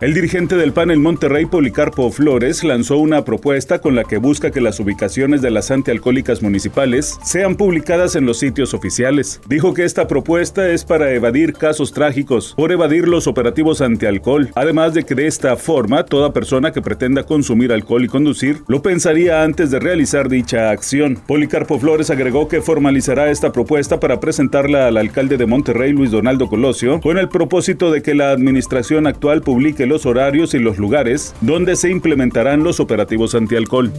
El dirigente del PAN en Monterrey, Policarpo Flores, lanzó una propuesta con la que busca que las ubicaciones de las antialcohólicas municipales sean publicadas en los sitios oficiales. Dijo que esta propuesta es para evadir casos trágicos, por evadir los operativos antialcohol, además de que de esta forma toda persona que pretenda consumir alcohol y conducir lo pensaría antes de realizar dicha acción. Policarpo Flores agregó que formalizará esta propuesta para presentarla al alcalde de Monterrey, Luis Donaldo Colosio, con el propósito de que la administración actual publique los horarios y los lugares donde se implementarán los operativos antialcohol.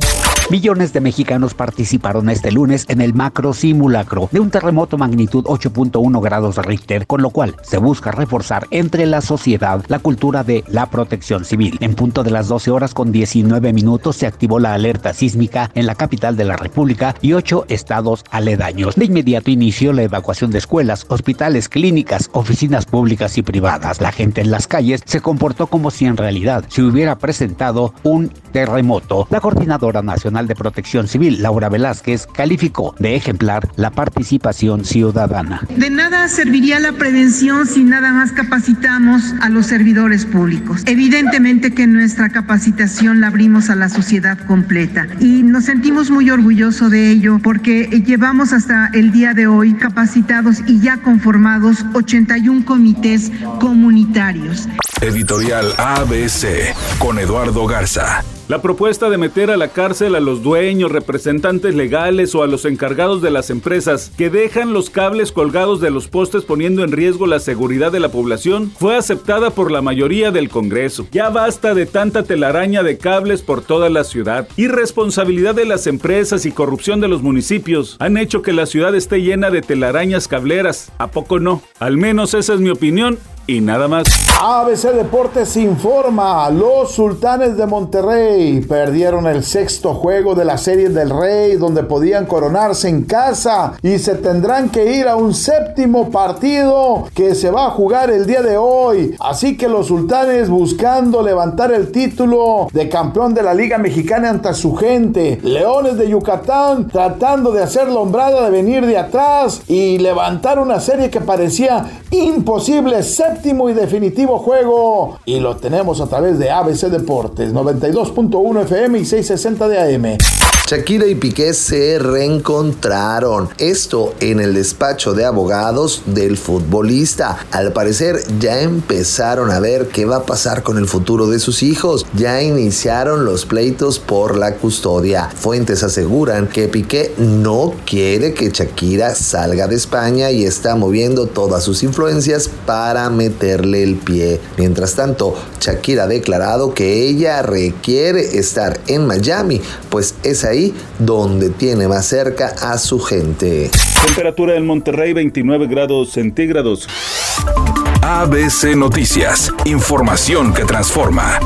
Millones de mexicanos participaron este lunes en el macro simulacro de un terremoto magnitud 8.1 grados Richter, con lo cual se busca reforzar entre la sociedad la cultura de la protección civil. En punto de las 12 horas con 19 minutos se activó la alerta sísmica en la capital de la República y ocho estados aledaños. De inmediato inició la evacuación de escuelas, hospitales, clínicas, oficinas públicas y privadas. La gente en las calles se comportó como si en realidad se hubiera presentado un terremoto. La coordinadora nacional de Protección Civil, Laura Velázquez, calificó de ejemplar la participación ciudadana. De nada serviría la prevención si nada más capacitamos a los servidores públicos. Evidentemente que nuestra capacitación la abrimos a la sociedad completa y nos sentimos muy orgullosos de ello porque llevamos hasta el día de hoy capacitados y ya conformados 81 comités comunitarios. Editorial ABC con Eduardo Garza. La propuesta de meter a la cárcel a los dueños, representantes legales o a los encargados de las empresas que dejan los cables colgados de los postes poniendo en riesgo la seguridad de la población fue aceptada por la mayoría del Congreso. Ya basta de tanta telaraña de cables por toda la ciudad. Irresponsabilidad de las empresas y corrupción de los municipios han hecho que la ciudad esté llena de telarañas cableras. ¿A poco no? Al menos esa es mi opinión y nada más. ABC Deportes informa, los sultanes de Monterrey perdieron el sexto juego de la Serie del Rey donde podían coronarse en casa y se tendrán que ir a un séptimo partido que se va a jugar el día de hoy. Así que los sultanes buscando levantar el título de campeón de la Liga Mexicana ante su gente. Leones de Yucatán tratando de hacer la hombrada de venir de atrás y levantar una serie que parecía imposible. Séptimo y definitivo juego. Y lo tenemos a través de ABC Deportes, 92.1 FM y 660 de AM. Shakira y Piqué se reencontraron. Esto en el despacho de abogados del futbolista. Al parecer ya empezaron a ver qué va a pasar con el futuro de sus hijos. Ya iniciaron los pleitos por la custodia. Fuentes aseguran que Piqué no quiere que Shakira salga de España y está moviendo todas sus influencias para meterle el pie. Mientras tanto, Shakira ha declarado que ella requiere estar en Miami, pues es ahí donde tiene más cerca a su gente. Temperatura en Monterrey 29 grados centígrados. ABC Noticias, información que transforma.